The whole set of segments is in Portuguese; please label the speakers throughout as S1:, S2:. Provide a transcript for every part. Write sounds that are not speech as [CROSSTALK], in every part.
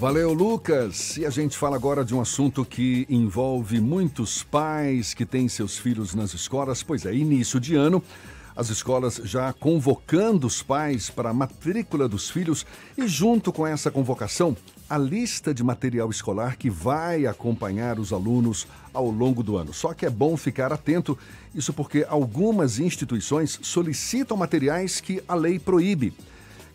S1: Valeu, Lucas. E a gente fala agora de um assunto que envolve muitos pais que têm seus filhos nas escolas. Pois é, início de ano, as escolas já convocando os pais para a matrícula dos filhos e, junto com essa convocação, a lista de material escolar que vai acompanhar os alunos ao longo do ano. Só que é bom ficar atento, isso porque algumas instituições solicitam materiais que a lei proíbe.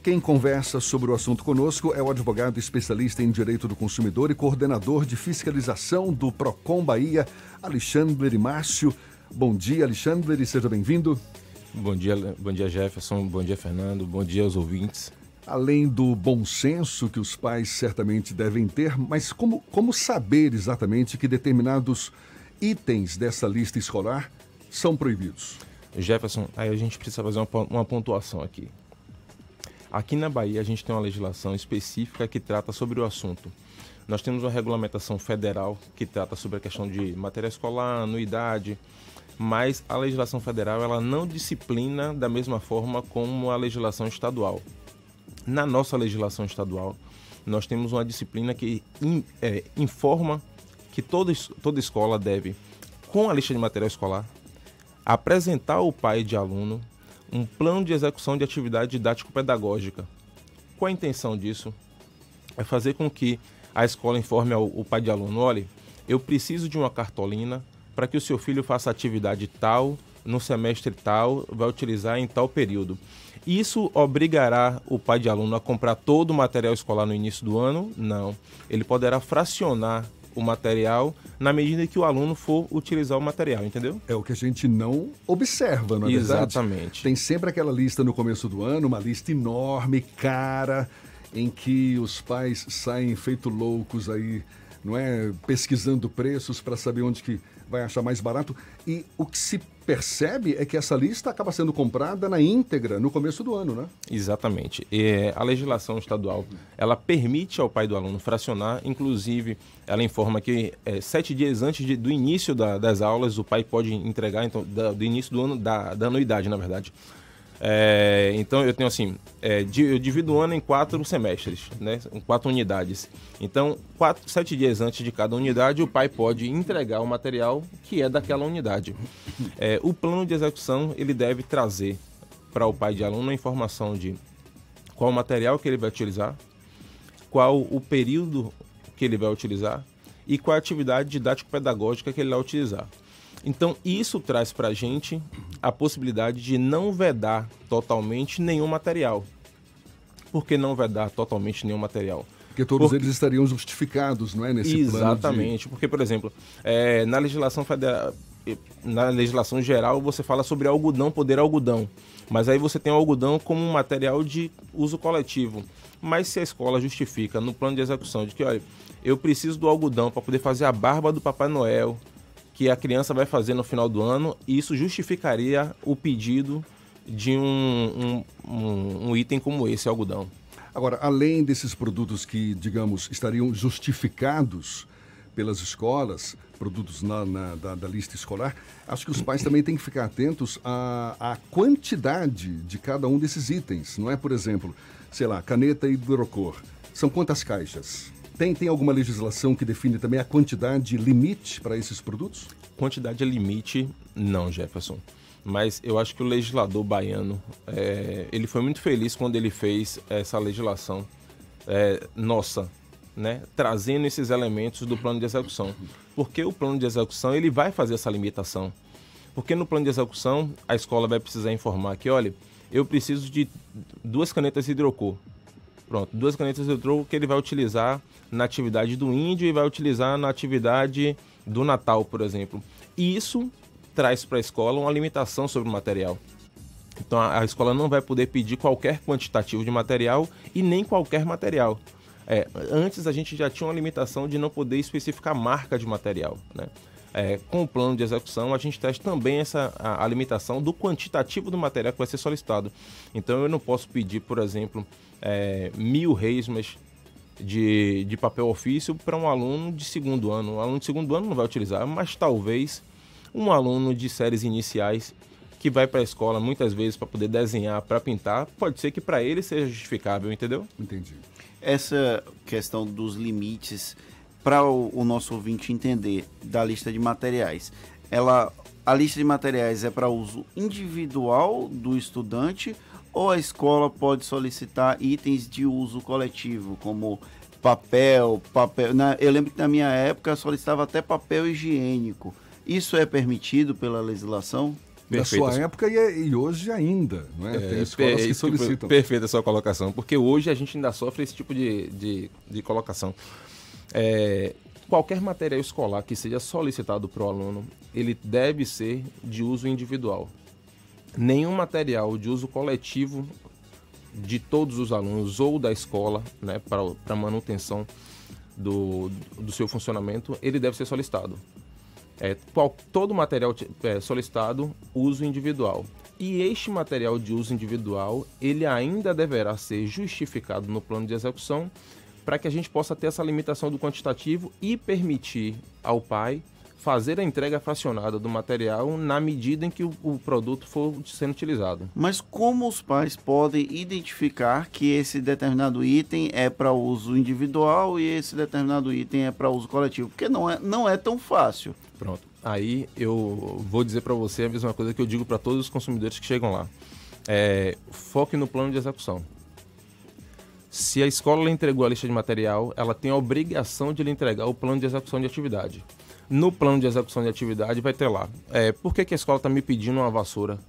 S1: Quem conversa sobre o assunto conosco é o advogado especialista em direito do consumidor e coordenador de fiscalização do Procon Bahia, Alexandre Márcio. Bom dia, Alexandre, e seja bem-vindo.
S2: Bom dia, bom dia Jefferson, bom dia Fernando, bom dia aos ouvintes.
S1: Além do bom senso que os pais certamente devem ter, mas como, como saber exatamente que determinados itens dessa lista escolar são proibidos?
S2: Jefferson, aí a gente precisa fazer uma, uma pontuação aqui. Aqui na Bahia, a gente tem uma legislação específica que trata sobre o assunto. Nós temos uma regulamentação federal que trata sobre a questão de matéria escolar, anuidade, mas a legislação federal ela não disciplina da mesma forma como a legislação estadual. Na nossa legislação estadual, nós temos uma disciplina que in, é, informa que toda, toda escola deve, com a lista de material escolar, apresentar ao pai de aluno um plano de execução de atividade didático-pedagógica. Qual a intenção disso? É fazer com que a escola informe ao, o pai de aluno: olha, eu preciso de uma cartolina para que o seu filho faça atividade tal, no semestre tal, vai utilizar em tal período. Isso obrigará o pai de aluno a comprar todo o material escolar no início do ano? Não. Ele poderá fracionar o material na medida que o aluno for utilizar o material, entendeu?
S1: É o que a gente não observa, não é
S2: Exatamente.
S1: Verdade? Tem sempre aquela lista no começo do ano, uma lista enorme, cara, em que os pais saem feito loucos aí, não é, pesquisando preços para saber onde que vai achar mais barato. E o que se percebe é que essa lista acaba sendo comprada na íntegra no começo do ano, né?
S2: Exatamente. E a legislação estadual ela permite ao pai do aluno fracionar, inclusive ela informa que é, sete dias antes de, do início da, das aulas o pai pode entregar, então, da, do início do ano, da, da anuidade, na verdade é, então eu tenho assim, é, eu divido o ano em quatro semestres, né? Em quatro unidades. Então, quatro, sete dias antes de cada unidade, o pai pode entregar o material que é daquela unidade. É, o plano de execução ele deve trazer para o pai de aluno a informação de qual material que ele vai utilizar, qual o período que ele vai utilizar e qual a atividade didático-pedagógica que ele vai utilizar. Então, isso traz para a gente a possibilidade de não vedar totalmente nenhum material. Por que não vedar totalmente nenhum material?
S1: Porque todos porque... eles estariam justificados, não é? Nesse
S2: Exatamente.
S1: De...
S2: Porque, por exemplo, é, na legislação federal, na legislação geral, você fala sobre algodão, poder algodão. Mas aí você tem o algodão como um material de uso coletivo. Mas se a escola justifica no plano de execução de que, olha, eu preciso do algodão para poder fazer a barba do Papai Noel, que a criança vai fazer no final do ano, e isso justificaria o pedido de um, um, um, um item como esse, algodão.
S1: Agora, além desses produtos que, digamos, estariam justificados pelas escolas, produtos na, na da, da, lista escolar, acho que os pais também têm que ficar atentos à, à quantidade de cada um desses itens. Não é, por exemplo, sei lá, caneta hidrocor. São quantas caixas? Tem, tem alguma legislação que define também a quantidade limite para esses produtos?
S2: Quantidade limite, não, Jefferson. Mas eu acho que o legislador baiano, é, ele foi muito feliz quando ele fez essa legislação é, nossa, né, trazendo esses elementos do plano de execução. Porque o plano de execução ele vai fazer essa limitação. Porque no plano de execução a escola vai precisar informar que, olha, eu preciso de duas canetas hidrocor. Pronto, duas canetas hidrocor que ele vai utilizar na atividade do índio e vai utilizar na atividade do Natal, por exemplo. E isso traz para a escola uma limitação sobre o material. Então a, a, escola não vai poder pedir qualquer quantitativo de material e nem qualquer material. É, antes a gente já tinha uma limitação de não poder especificar marca de material. Né? É, com o plano de execução, a gente traz também essa, a, a, limitação do quantitativo do material que vai ser solicitado. Então eu não posso pedir, por exemplo, é, mil resmas de, de papel ofício para um aluno de segundo ano. Um aluno de segundo ano não vai utilizar, mas talvez um aluno de séries iniciais que vai para a escola muitas vezes para poder desenhar, para pintar, pode ser que para ele seja justificável, entendeu?
S1: Entendi.
S3: essa questão dos limites para o, o, nosso ouvinte entender da lista de materiais. Ela, a lista de materiais é para uso individual do estudante ou a escola pode solicitar itens de uso coletivo, como papel, papel. Na, eu lembro que na minha época solicitava até papel higiênico. Isso é permitido pela legislação?
S1: Na sua época e, é, e, hoje ainda, não é? é Tem escolas é, que solicitam.
S2: Perfeita a sua colocação, porque hoje a gente ainda sofre esse tipo de, de, de colocação. É, qualquer material escolar que seja solicitado para o aluno, ele deve ser de uso individual. Nenhum material de uso coletivo de todos os alunos ou da escola, né, para manutenção do, do seu funcionamento, ele deve ser solicitado. É, qual, todo material é, solicitado, uso individual. E este material de uso individual, ele ainda deverá ser justificado no plano de execução para que a gente possa ter essa limitação do quantitativo e permitir ao pai fazer a entrega fracionada do material na medida em que o, o, produto for sendo utilizado.
S3: Mas como os pais podem identificar que esse determinado item é para uso individual e esse determinado item é para uso coletivo? Porque não é, não é tão fácil.
S2: Pronto. Aí eu vou dizer para você a mesma coisa que eu digo para todos os consumidores que chegam lá. É, foque no plano de execução. Se a escola lhe entregou a lista de material, ela tem a obrigação de lhe entregar o plano de execução de atividade. No plano de execução de atividade vai ter lá. É, por que, que a escola está me pedindo uma vassoura?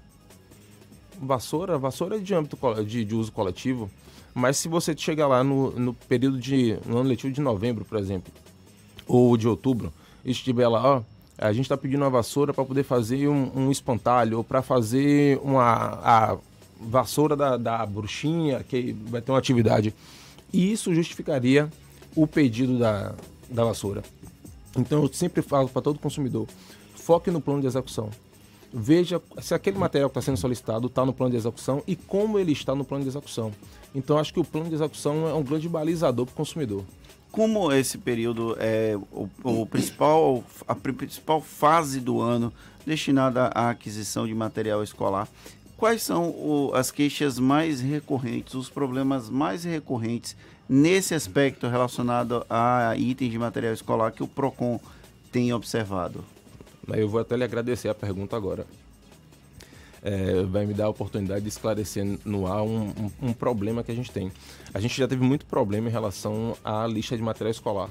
S2: Vassoura? Vassoura é de âmbito de, de uso coletivo. Mas se você chegar lá no, no período de. no ano letivo de novembro, por exemplo, ou de outubro, e estiver lá, ó, a gente está pedindo uma vassoura para poder fazer um, um espantalho, ou para fazer uma a vassoura da, da bruxinha, que vai ter uma atividade. E isso justificaria o pedido da, da vassoura. Então eu sempre falo para todo consumidor, foque no plano de execução. Veja se aquele material que está sendo solicitado está no plano de execução e como ele está no plano de execução. Então acho que o plano de execução é um grande balizador para o consumidor.
S3: Como esse período é o, o principal, a principal fase do ano destinada à aquisição de material escolar, quais são o, as queixas mais recorrentes, os problemas mais recorrentes nesse aspecto relacionado a itens de material escolar que o PROCON tem observado?
S2: Eu vou até lhe agradecer a pergunta agora. É, vai me dar a oportunidade de esclarecer no ar um, um, um, problema que a gente tem. A gente já teve muito problema em relação à lista de material escolar.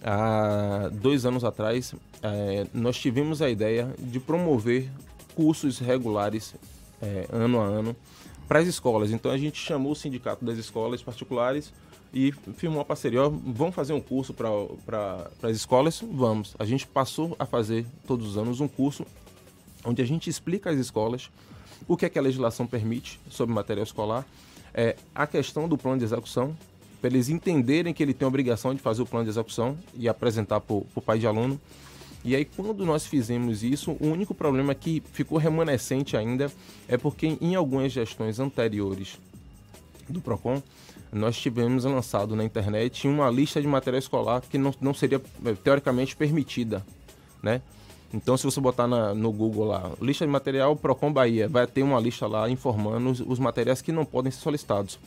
S2: Há dois anos atrás, é, nós tivemos a ideia de promover cursos regulares é, ano a ano para as escolas. Então a gente chamou o sindicato das escolas particulares e firmou uma parceria. Vamos fazer um curso para as escolas? Vamos. A gente passou a fazer todos os anos um curso onde a gente explica às escolas o que é que a legislação permite sobre material escolar, é, a questão do plano de execução, para eles entenderem que ele tem a obrigação de fazer o plano de execução e apresentar para o pai de aluno. E aí, quando nós fizemos isso, o único problema que ficou remanescente ainda é porque em algumas gestões anteriores do PROCON, nós tivemos lançado na internet uma lista de material escolar que não, não seria eh, teoricamente permitida, né? Então, se você botar na, no Google lá, lista de material Procon Bahia, vai ter uma lista lá informando os, os materiais que não podem ser solicitados.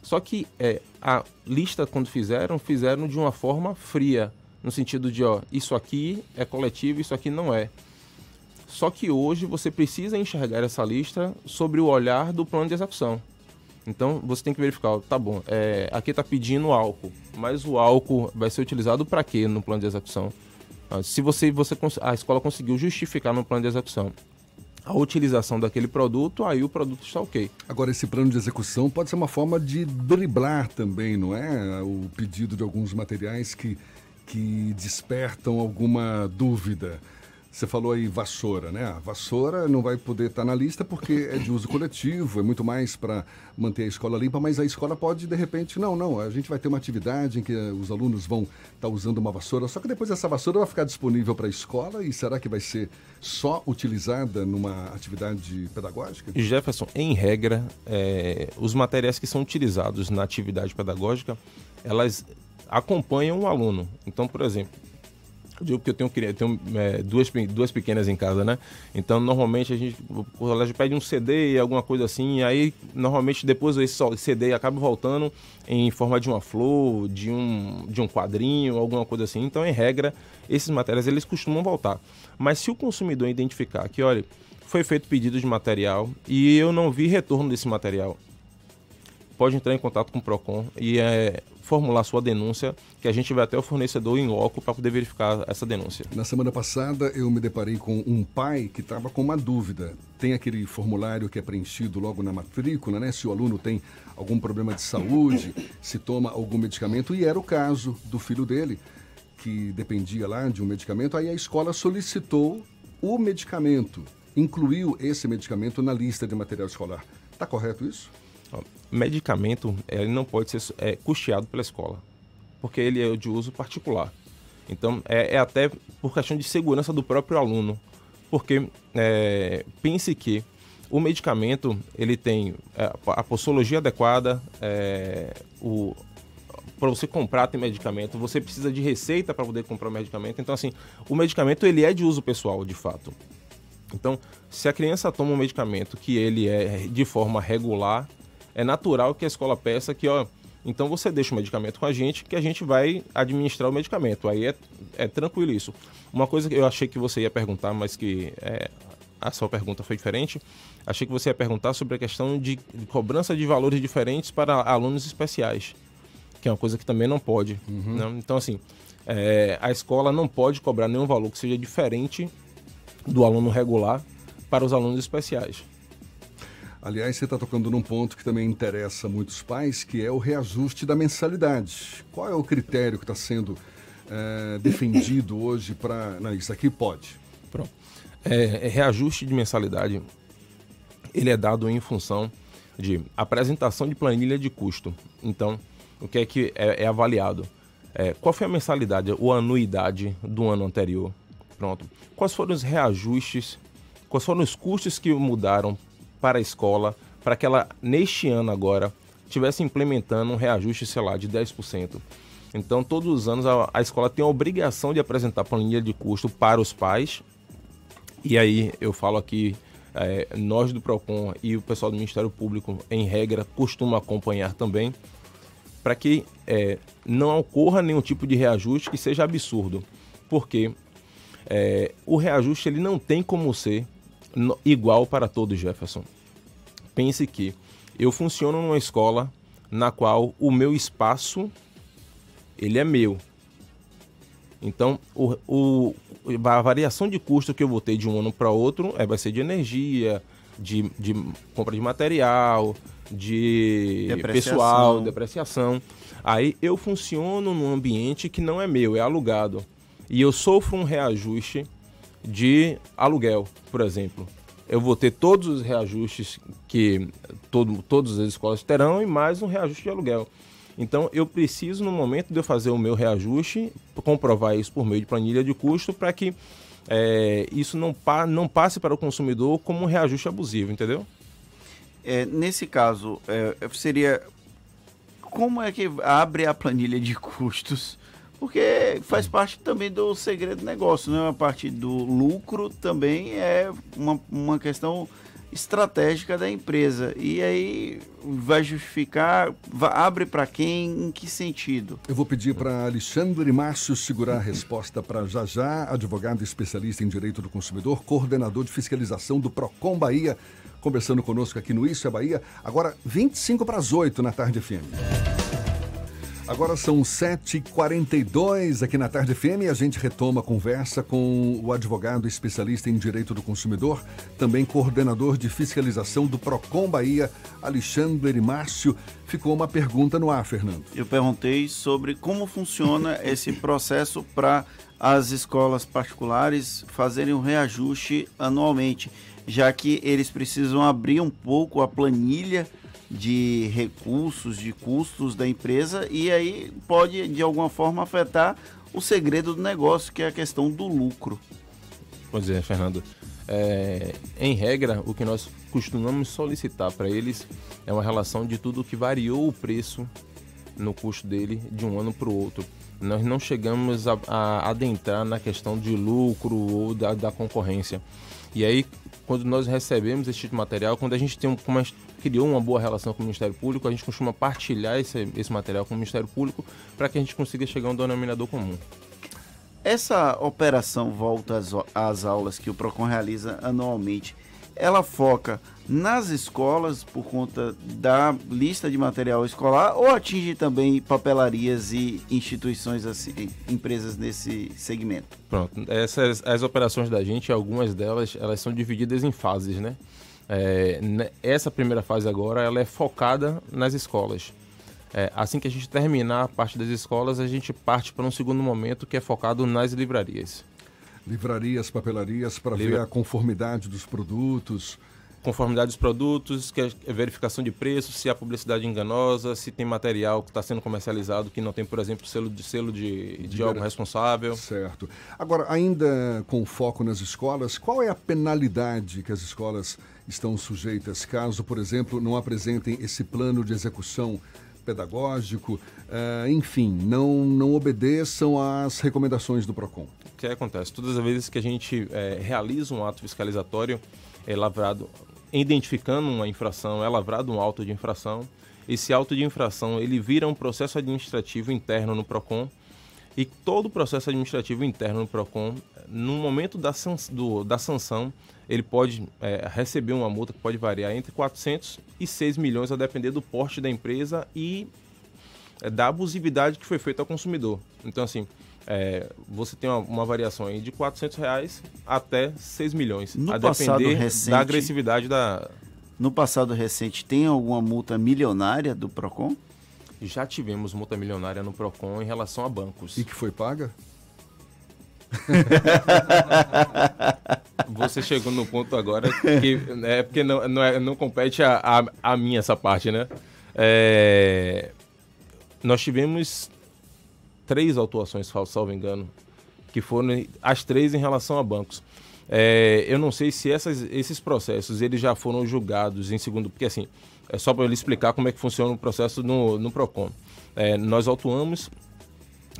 S2: Só que é, a lista, quando fizeram, fizeram de uma forma fria, no sentido de, ó, isso aqui é coletivo, isso aqui não é. Só que hoje você precisa enxergar essa lista sobre o olhar do plano de execução. Então você tem que verificar, tá bom, é, aqui está pedindo álcool, mas o álcool vai ser utilizado para quê no plano de execução? Ah, se você, você a escola conseguiu justificar no plano de execução a utilização daquele produto, aí o produto está ok.
S1: Agora, esse plano de execução pode ser uma forma de driblar também, não é? O pedido de alguns materiais que, que despertam alguma dúvida. Você falou aí vassoura, né? A vassoura não vai poder estar na lista porque é de uso coletivo, é muito mais para manter a escola limpa, mas a escola pode, de repente, não, não, a gente vai ter uma atividade em que os alunos vão estar usando uma vassoura, só que depois essa vassoura vai ficar disponível para a escola e será que vai ser só utilizada numa atividade pedagógica?
S2: Jefferson, em regra, é, os materiais que são utilizados na atividade pedagógica, elas acompanham o aluno. Então, por exemplo, Eu digo que eu tenho, eu tenho é, duas, duas pequenas em casa, né? Então, normalmente, a gente, o colégio pede um CD, alguma coisa assim, e aí, normalmente, depois esse CD acaba voltando em forma de uma flor, de um, de um quadrinho, alguma coisa assim. Então, em regra, esses materiais, eles costumam voltar. Mas se o consumidor identificar que, olha, foi feito pedido de material e eu não vi retorno desse material, pode entrar em contato com o PROCON e é, formular sua denúncia, que a gente vai até o fornecedor em loco para poder verificar essa denúncia.
S1: Na semana passada, eu me deparei com um pai que estava com uma dúvida. Tem aquele formulário que é preenchido logo na matrícula, né? Se o aluno tem algum problema de saúde, se toma algum medicamento, e era o caso do filho dele, que dependia lá de um medicamento. Aí a escola solicitou o medicamento, incluiu esse medicamento na lista de material escolar. Está correto isso?
S2: Medicamento ele não pode ser é, custeado pela escola, porque ele é de uso particular. Então, é, é até por questão de segurança do próprio aluno, porque é, pense que o medicamento ele tem é, a posologia adequada, é, o para você comprar tem medicamento, você precisa de receita para poder comprar o medicamento. Então, assim, o medicamento ele é de uso pessoal, de fato. Então, se a criança toma um medicamento que ele é de forma regular, é natural que a escola peça que, ó, então você deixa o medicamento com a gente, que a gente vai administrar o medicamento. Aí é, é tranquilo isso. Uma coisa que eu achei que você ia perguntar, mas que é, a sua pergunta foi diferente. Achei que você ia perguntar sobre a questão de cobrança de valores diferentes para alunos especiais, que é uma coisa que também não pode. Uhum. Né? Então, assim, é, a escola não pode cobrar nenhum valor que seja diferente do aluno regular para os alunos especiais.
S1: Aliás, você está tocando num ponto que também interessa muitos pais, que é o reajuste da mensalidade. Qual é o critério que está sendo é, defendido [LAUGHS] hoje para. Não, isso aqui pode.
S2: Pronto. É, é, reajuste de mensalidade, ele é dado em função de apresentação de planilha de custo. Então, o que é que é, é avaliado? É, qual foi a mensalidade ou anuidade do ano anterior? Pronto. Quais foram os reajustes? Quais foram os custos que mudaram para a escola, para que ela, neste ano agora, estivesse implementando um reajuste, sei lá, de 10%. Então, todos os anos, a, a escola tem a obrigação de apresentar planilha de custo para os pais. E aí, eu falo aqui, é, nós do PROCON e o pessoal do Ministério Público, em regra, costumam acompanhar também, para que é, não ocorra nenhum tipo de reajuste que seja absurdo. Porque é, o reajuste ele não tem como ser igual para todos, Jefferson. Pense que eu funciono numa escola na qual o meu espaço ele é meu. Então, o, o, a variação de custo que eu vou ter de um ano para outro é, vai ser de energia, de, de compra de material, de depreciação. pessoal, depreciação. Aí eu funciono num ambiente que não é meu, é alugado. E eu sofro um reajuste de aluguel, por exemplo. Eu vou ter todos os reajustes que todo, todas as escolas terão e mais um reajuste de aluguel. Então eu preciso, no momento de eu fazer o meu reajuste, comprovar isso por meio de planilha de custo para que é, isso não, pa, não passe para o consumidor como um reajuste abusivo, entendeu?
S3: É, nesse caso, é, seria como é que abre a planilha de custos porque faz parte também do segredo do negócio, né? A parte do lucro também é uma, uma questão estratégica da empresa. E aí vai justificar, vai, abre para quem, em que sentido?
S1: Eu vou pedir para Alexandre Márcio segurar a resposta para já já, advogado especialista em direito do consumidor, coordenador de fiscalização do Procon Bahia, conversando conosco aqui no Isso é Bahia. Agora 25 para as 8 na tarde FM. Agora são 7h42 aqui na Tarde FM e a gente retoma a conversa com o advogado especialista em direito do consumidor, também coordenador de fiscalização do PROCON Bahia, Alexandre Márcio. Ficou uma pergunta no ar, Fernando.
S3: Eu perguntei sobre como funciona [LAUGHS] esse processo para as escolas particulares fazerem um reajuste anualmente, já que eles precisam abrir um pouco a planilha de recursos, de custos da empresa e aí pode de alguma forma afetar o segredo do negócio, que é a questão do lucro.
S2: Pois é, Fernando. É, em regra, o que nós costumamos solicitar para eles é uma relação de tudo que variou o preço no custo dele de um ano para o outro. Nós não chegamos a, a, adentrar na questão de lucro ou da, da, concorrência. E aí, quando nós recebemos esse tipo de material, quando a gente tem um, como a gente criou uma boa relação com o Ministério Público, a gente costuma partilhar esse, esse material com o Ministério Público para que a gente consiga chegar a um denominador comum.
S3: Essa operação Volta às, às Aulas que o PROCON realiza anualmente, ela foca nas escolas por conta da lista de material escolar ou atinge também papelarias e instituições assim, empresas nesse segmento?
S2: Pronto, essas as operações da gente, algumas delas, elas são divididas em fases, né? É, essa primeira fase agora, ela é focada nas escolas. É, assim que a gente terminar a parte das escolas, a gente parte para um segundo momento que é focado nas livrarias.
S1: Livrarias, papelarias, para Livra... ver a conformidade dos produtos.
S2: Conformidade dos produtos, que é verificação de preço, se há publicidade enganosa, se tem material que está sendo comercializado que não tem, por exemplo, selo de selo de, de, de órgão responsável.
S1: Certo. Agora, ainda com foco nas escolas, qual é a penalidade que as escolas estão sujeitas caso, por exemplo, não apresentem esse plano de execução pedagógico, uh, enfim, não, não obedeçam às recomendações do PROCON?
S2: O que acontece? Todas as vezes que a gente é, realiza um ato fiscalizatório, é lavrado, identificando uma infração, é lavrado um auto de infração. Esse auto de infração ele vira um processo administrativo interno no PROCON e todo o processo administrativo interno no PROCON, no momento da, do, da sanção, ele pode é, receber uma multa que pode variar entre 400 e 6 milhões, a depender do porte da empresa e é, da abusividade que foi feita ao consumidor. Então, assim, é, você tem uma, uma, variação aí de 400 reais até 6 milhões,
S3: no
S2: a
S3: depender recente,
S2: da agressividade da...
S3: No passado recente, tem alguma multa milionária do PROCON?
S2: Já tivemos multa milionária no PROCON em relação a bancos.
S1: E que foi paga? [LAUGHS]
S2: Você chegou no ponto agora que é porque não, não, é, não compete a, a, a mim essa parte, né? É, nós tivemos três autuações, salvo engano, que foram as três em relação a bancos. É, eu não sei se essas, esses processos eles já foram julgados em segundo, porque assim, é só para ele explicar como é que funciona o processo no, no PROCON. É, nós autuamos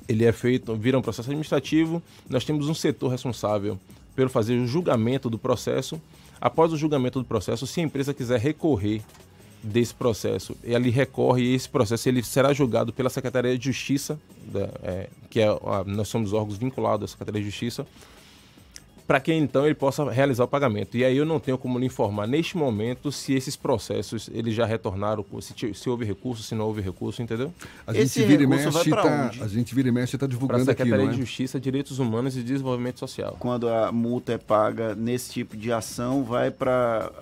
S2: ele é feito, vira um processo administrativo, nós temos um setor responsável pelo fazer o julgamento do processo. Após o julgamento do processo, se a empresa quiser recorrer desse processo, ele recorre e esse processo ele será julgado pela Secretaria de Justiça, da, é, que é, nós somos órgãos vinculados à Secretaria de Justiça, para que então ele possa realizar o pagamento. E aí eu não tenho como lhe informar neste momento se esses processos eles já retornaram, se, se houve recurso, se não houve recurso, entendeu?
S1: A gente Esse vira e mexe, tá, a gente vira e mexe está divulgando
S2: aqui, Secretaria
S1: é?
S2: de Justiça, Direitos Humanos e Desenvolvimento Social.
S3: Quando a multa é paga nesse tipo de ação, vai para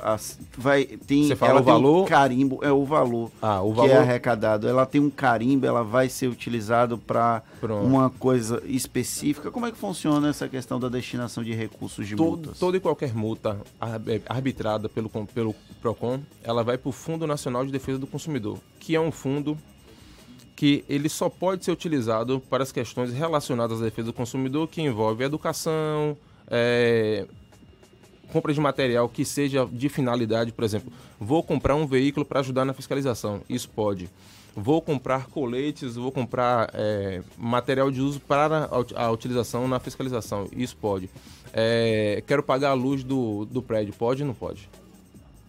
S3: vai tem
S2: Você fala o valor?
S3: Um carimbo, é o valor,
S2: ah, o
S3: valor que é arrecadado. Ela tem um carimbo, ela vai ser utilizado para uma coisa específica. Como é que funciona essa questão da destinação de recursos? Recursos de
S2: Todo,
S3: multas?
S2: Toda e qualquer multa é, arbitrada pelo, pelo PROCON, ela vai para o Fundo Nacional de Defesa do Consumidor, que é um fundo que ele só pode ser utilizado para as questões relacionadas à defesa do consumidor, que envolve educação, é, compra de material que seja de finalidade, por exemplo, vou comprar um veículo para ajudar na fiscalização, isso pode vou comprar coletes, vou comprar é, material de uso para a, a, utilização na fiscalização. Isso pode. É, quero pagar a luz do, do prédio. Pode ou não pode?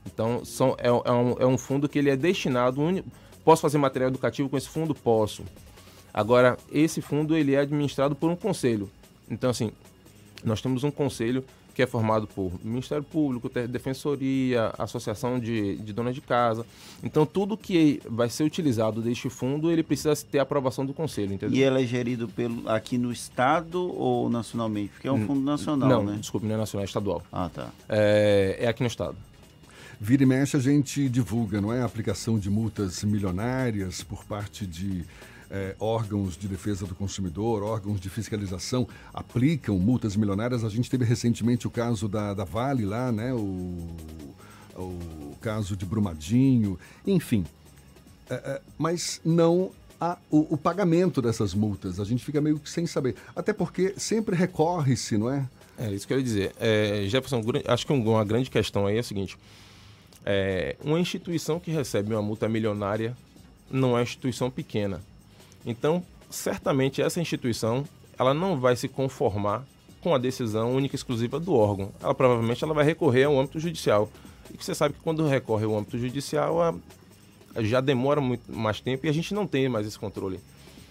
S2: Então, são, é, é, um, é um fundo que ele é destinado... Posso fazer material educativo com esse fundo? Posso. Agora, esse fundo ele é administrado por um conselho. Então, assim, nós temos um conselho que é formado por Ministério Público, Defensoria, Associação de, de Donas de Casa. Então, tudo que vai ser utilizado deste fundo, ele precisa ter a aprovação do Conselho, entendeu?
S3: E ele é gerido pelo, aqui no Estado ou nacionalmente? Porque é um fundo nacional,
S2: não,
S3: né?
S2: desculpe, não é nacional, é estadual.
S3: Ah, tá.
S2: É, é aqui no Estado.
S1: Vira e mexe a gente divulga, não é? A aplicação de multas milionárias por parte de é, órgãos de defesa do consumidor, órgãos de fiscalização aplicam multas milionárias. A gente teve recentemente o caso da, da Vale lá, né? O, o caso de Brumadinho, enfim. É, é, mas não a, o, o, pagamento dessas multas. A gente fica meio que sem saber. Até porque sempre recorre-se, não é?
S2: É isso que eu ia dizer. É, Jefferson, acho que uma grande questão aí é a seguinte: é, uma instituição que recebe uma multa milionária não é uma instituição pequena Então, certamente essa instituição ela não vai se conformar com a decisão única e exclusiva do órgão. Ela provavelmente ela vai recorrer ao âmbito judicial. E você sabe que quando recorre ao âmbito judicial, a, a já demora muito mais tempo e a gente não tem mais esse controle.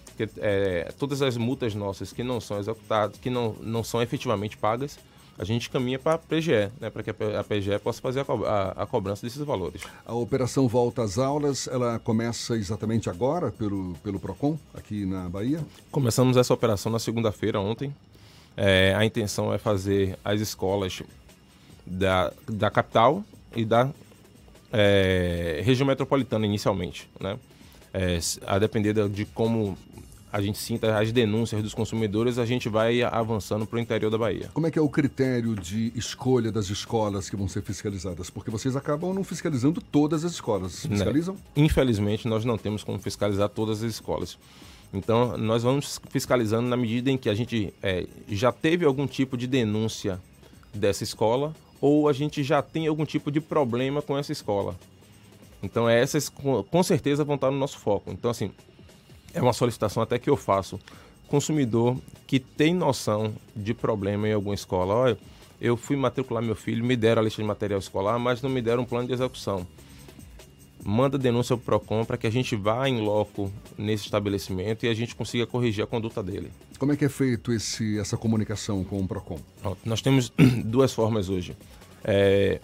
S2: Porque, é, todas as multas nossas que não são executadas, que não, não são efetivamente pagas, a gente caminha para a PGE, né, para que a PGE possa fazer a, a, a, cobrança desses valores.
S1: A operação Volta às Aulas, ela começa exatamente agora pelo, pelo PROCON, aqui na Bahia?
S2: Começamos essa operação na segunda-feira, ontem. É, a intenção é fazer as escolas da, da capital e da é, região metropolitana inicialmente, né? É, a depender de como a gente sinta as denúncias dos consumidores, a gente vai avançando para o interior da Bahia.
S1: Como é que é o critério de escolha das escolas que vão ser fiscalizadas? Porque vocês acabam não fiscalizando todas as escolas. Né? Fiscalizam?
S2: Infelizmente, nós não temos como fiscalizar todas as escolas. Então, nós vamos fiscalizando na medida em que a gente é, já teve algum tipo de denúncia dessa escola ou a gente já tem algum tipo de problema com essa escola. Então, essas com certeza vão estar no nosso foco. Então, assim, é uma solicitação até que eu faço. Consumidor que tem noção de problema em alguma escola. Olha, eu fui matricular meu filho, me deram a lista de material escolar, mas não me deram um plano de execução. Manda denúncia para o PROCON para que a gente vá em loco nesse estabelecimento e a gente consiga corrigir a conduta dele.
S1: Como é que é feito esse, essa comunicação com o PROCON?
S2: Nós temos [CLEARS THROAT] duas formas hoje. É,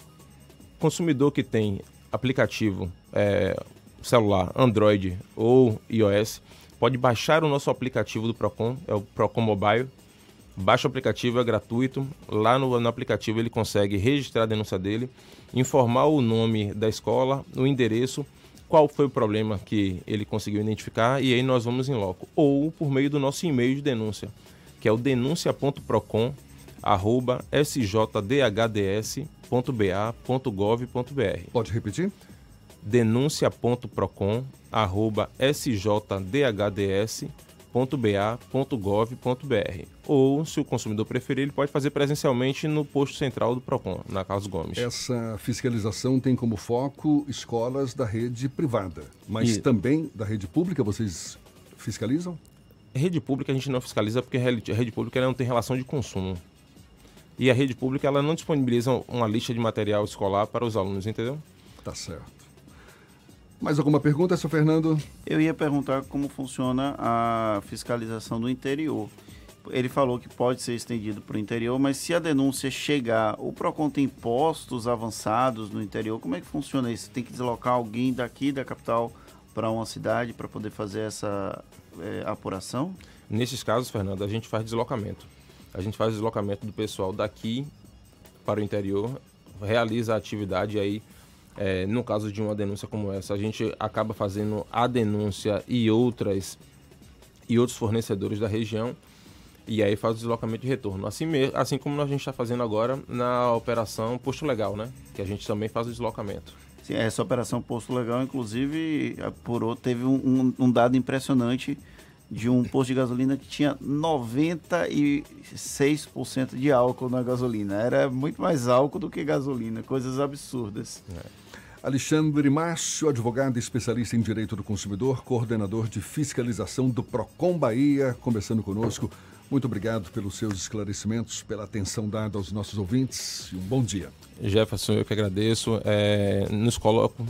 S2: consumidor que tem aplicativo é, celular Android ou iOS, pode baixar o nosso aplicativo do Procon, é o Procon Mobile. Baixa o aplicativo, é gratuito. Lá no, no, aplicativo ele consegue registrar a denúncia dele, informar o nome da escola, o endereço, qual foi o problema que ele conseguiu identificar e aí nós vamos em loco. Ou por meio do nosso e-mail de denúncia, que é o denuncia.procon@sjdhds.ba.gov.br.
S1: Pode repetir?
S2: denuncia.procon@sjdhds.ba.gov.br ou, se o consumidor preferir, ele pode fazer presencialmente no posto central do Procon, na Carlos Gomes.
S1: Essa fiscalização tem como foco escolas da rede privada, mas e... também da rede pública vocês fiscalizam?
S2: Rede pública a gente não fiscaliza porque a rede pública não tem relação de consumo. E a rede pública ela não disponibiliza uma lista de material escolar para os alunos, entendeu?
S1: Tá certo. Mais alguma pergunta, seu Fernando?
S3: Eu ia perguntar como funciona a fiscalização do interior. Ele falou que pode ser estendido para o interior, mas se a denúncia chegar, o PROCON tem postos avançados no interior, como é que funciona isso? Tem que deslocar alguém daqui da capital para uma cidade para poder fazer essa é, apuração?
S2: Nesses casos, Fernando, a gente faz deslocamento. A gente faz deslocamento do pessoal daqui para o interior, realiza a atividade aí é, no caso de uma denúncia como essa, a gente acaba fazendo a denúncia e outras e outros fornecedores da região e aí faz o deslocamento de retorno. Assim, mesmo, assim como a gente está fazendo agora na operação Posto Legal, né? Que a gente também faz o deslocamento.
S3: Sim, essa operação Posto Legal, inclusive, apurou, teve um, um dado impressionante de um posto de gasolina que tinha 96% de álcool na gasolina. Era muito mais álcool do que gasolina, coisas absurdas. É.
S1: Alexandre Márcio, advogado especialista em direito do consumidor, coordenador de fiscalização do Procon Bahia, conversando conosco. Muito obrigado pelos seus esclarecimentos, pela atenção dada aos nossos ouvintes e um bom dia.
S2: Jefferson, eu que agradeço. É, nos, coloco,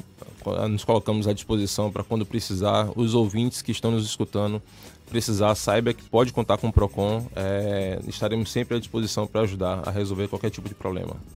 S2: nos colocamos à disposição para quando precisar, os ouvintes que estão nos escutando precisar, saiba que pode contar com o PROCON. É, estaremos sempre à disposição para ajudar a resolver qualquer tipo de problema.